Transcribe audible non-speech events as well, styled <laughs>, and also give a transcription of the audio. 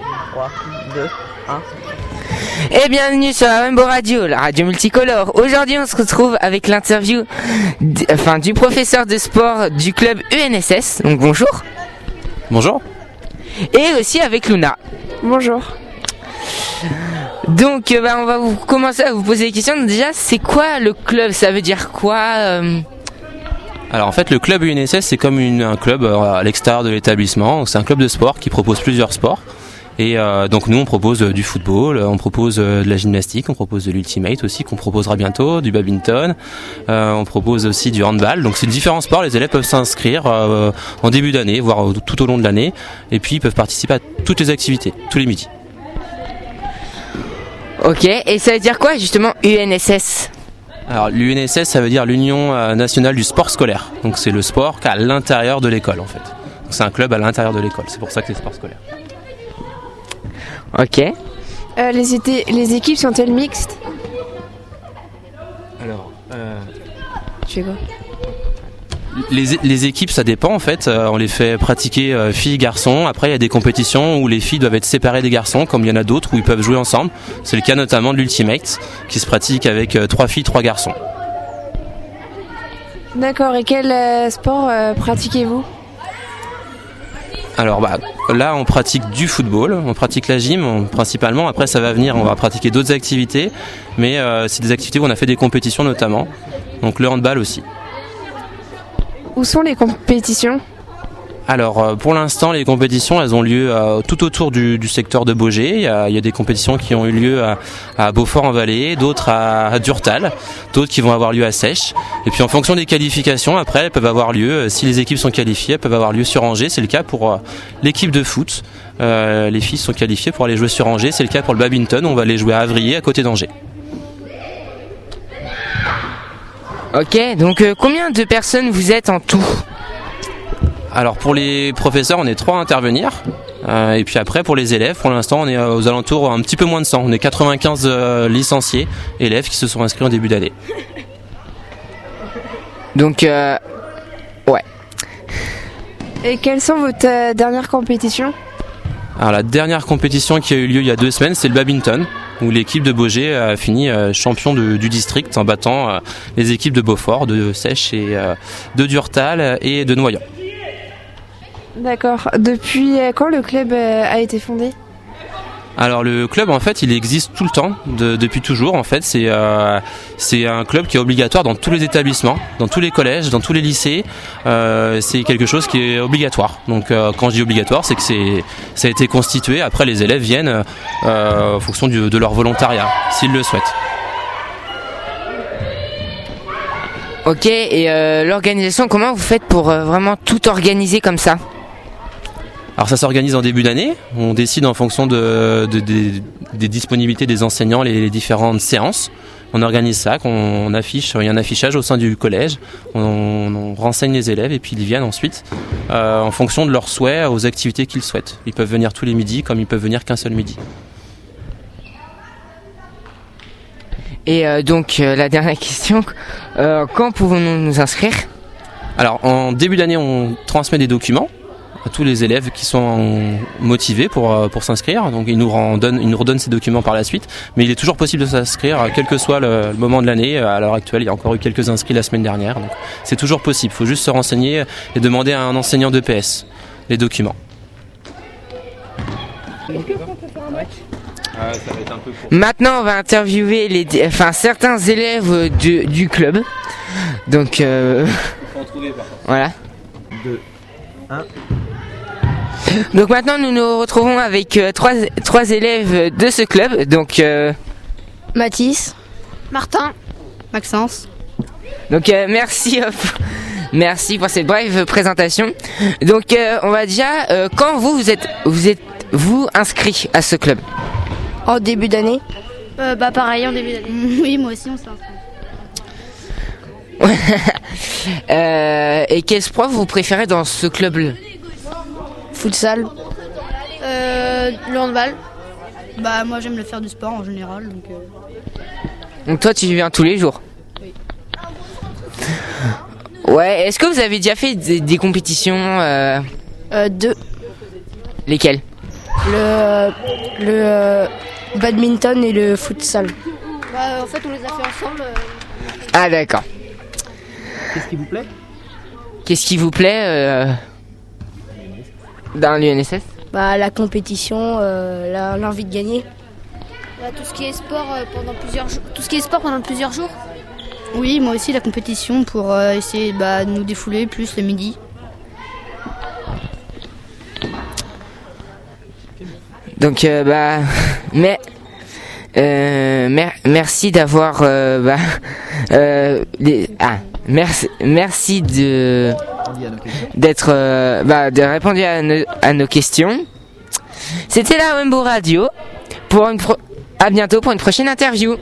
3, 2, 1. Et bienvenue sur la Rainbow Radio, la radio multicolore. Aujourd'hui, on se retrouve avec l'interview enfin, du professeur de sport du club UNSS. Donc bonjour. Bonjour. Et aussi avec Luna. Bonjour. Donc, euh, bah, on va vous commencer à vous poser des questions. Déjà, c'est quoi le club? Ça veut dire quoi euh, Alors en fait le club UNSS c'est comme une- un club euh, à l'extérieur de l'établissement. C'est un club de sport qui propose plusieurs sports. Et euh, donc nous on propose euh, du football, euh, on propose euh, de la gymnastique, on propose de l'ultimate aussi qu'on proposera bientôt, du badminton, euh, on propose aussi du handball. Donc c'est différents sports, les élèves peuvent s'inscrire euh, en début d'année, voire tout au long de l'année, et puis ils peuvent participer à toutes les activités, tous les midis. Ok. Et ça veut dire quoi justement UNSS Alors l'UNSS ça veut dire l'Union nationale du sport scolaire. Donc c'est le sport qu'à l'intérieur de l'école en fait. C'est un club à l'intérieur de l'école, c'est pour ça que c'est sport scolaire. Ok. Euh, les, été- les équipes sont-elles mixtes? Alors, Tu fais quoi? Les, les équipes, ça dépend en fait. Euh, on les fait pratiquer euh, filles, garçons. Après, il y a des compétitions où les filles doivent être séparées des garçons, comme il y en a d'autres où ils peuvent jouer ensemble. C'est le cas notamment de l'Ultimate, qui se pratique avec euh, trois filles, trois garçons. D'accord, et quel euh, sport euh, pratiquez-vous? Alors bah, là, on pratique du football, on pratique la gym principalement. Après, ça va venir, on va pratiquer d'autres activités, mais euh, c'est des activités où on a fait des compétitions notamment. Donc le handball aussi. Où sont les compétitions? Alors euh, pour l'instant les compétitions elles ont lieu euh, tout autour du, secteur de Beaugé. Il y, a, des compétitions qui ont eu lieu à, Beaufort-en-Vallée, d'autres à, Durtal, d'autres qui vont avoir lieu à Sèche. Et puis en fonction des qualifications après elles peuvent avoir lieu, euh, si les équipes sont qualifiées, elles peuvent avoir lieu sur Angers. C'est le cas pour l'équipe de foot. Les filles sont qualifiées pour aller jouer sur Angers. C'est le cas pour le badminton. On va aller jouer à Avrier à côté d'Angers. Ok. Donc, combien de personnes vous êtes en tout? Alors pour les professeurs, on est trois à intervenir. Euh, et puis après, pour les élèves, pour l'instant, on est euh, aux alentours un petit peu moins de 100. On est 95 euh, licenciés, élèves qui se sont inscrits en début d'année. Donc, euh, Et quelles sont vos euh, dernières compétitions? Alors la dernière compétition qui a eu lieu il y a deux semaines, c'est le badminton, où l'équipe de Beaugé a fini euh, champion de- du district en battant euh, les équipes de Beaufort, de Sèche et euh, de Durtal et de Noyant. D'accord. Depuis euh, quand le club euh, a été fondé? Alors le club en fait il existe tout le temps, de- depuis toujours en fait. C'est euh, c'est un club qui est obligatoire dans tous les établissements, dans tous les collèges, dans tous les lycées. Euh, c'est quelque chose qui est obligatoire. Donc euh, quand je dis obligatoire, c'est que c'est ça a été constitué. Après les élèves viennent euh, en fonction du- de leur volontariat, s'ils le souhaitent. ok. Et euh, l'organisation, comment vous faites pour euh, vraiment tout organiser comme ça? Alors ça s'organise en début d'année. On décide en fonction de, de- des- des disponibilités des enseignants les, les différentes séances. On organise ça, qu'on on affiche. Il y a un affichage au sein du collège. On, on renseigne les élèves et puis ils viennent ensuite euh, en fonction de leurs souhaits aux activités qu'ils souhaitent. Ils peuvent venir tous les midis comme ils peuvent venir qu'un seul midi. Et euh, donc, euh, la dernière <laughs> question, quand pouvons-nous nous inscrire? Alors en début d'année, on transmet des documents à tous les élèves qui sont motivés pour, euh, pour s'inscrire. Donc ils nous, en donnent- ils nous redonnent ces documents par la suite. Mais il est toujours possible de s'inscrire, euh, quel que soit le, le moment de l'année. À l'heure actuelle, il y a encore eu quelques inscrits la semaine dernière. Donc c'est toujours possible. Il faut juste se renseigner et demander à un enseignant de PS les documents. Maintenant, on va interviewer les, enfin, certains élèves euh, du, du club. Donc, euh, voilà. Donc maintenant, nous nous retrouvons avec euh, trois, trois élèves de ce club. Donc, euh, Mathis, Martin, Maxence. donc euh, merci, euh, <laughs> merci pour cette brève présentation. Donc, euh, on va déjà, euh, quand vous vous êtes, vous êtes, vous inscrit à ce club? En début d'année? Euh, bah pareil en début d'année. <laughs> Oui, moi aussi, on s'est <laughs> Euh, et quel sport vous préférez dans ce club Futsal. Euh, le handball. Bah, moi, j'aime le faire du sport en général. Donc, euh, Donc toi, tu viens tous les jours. Ouais. Est-ce que vous avez déjà fait des, des compétitions euh, euh, deux. Lesquelles Le, le euh, badminton et le futsal. Bah, en fait, on les a fait ensemble. euh, Ah d'accord. Qu'est-ce qui vous plaît Qu'est-ce qui vous plaît euh, dans l'UNSS Bah, la compétition, euh, l'envie de gagner. bah, tout ce qui est sport euh, pendant plusieurs jours. Tout ce qui est sport pendant plusieurs jours. Oui, moi aussi la compétition pour euh, essayer bah, de nous défouler plus le midi. Donc euh, bah mais euh, mer- merci d'avoir euh, bah, euh, les- ah merci merci de d'être euh, bah, de répondre à, nos- à nos questions. C'était la Wembo Radio pour une pro- à bientôt pour une prochaine interview.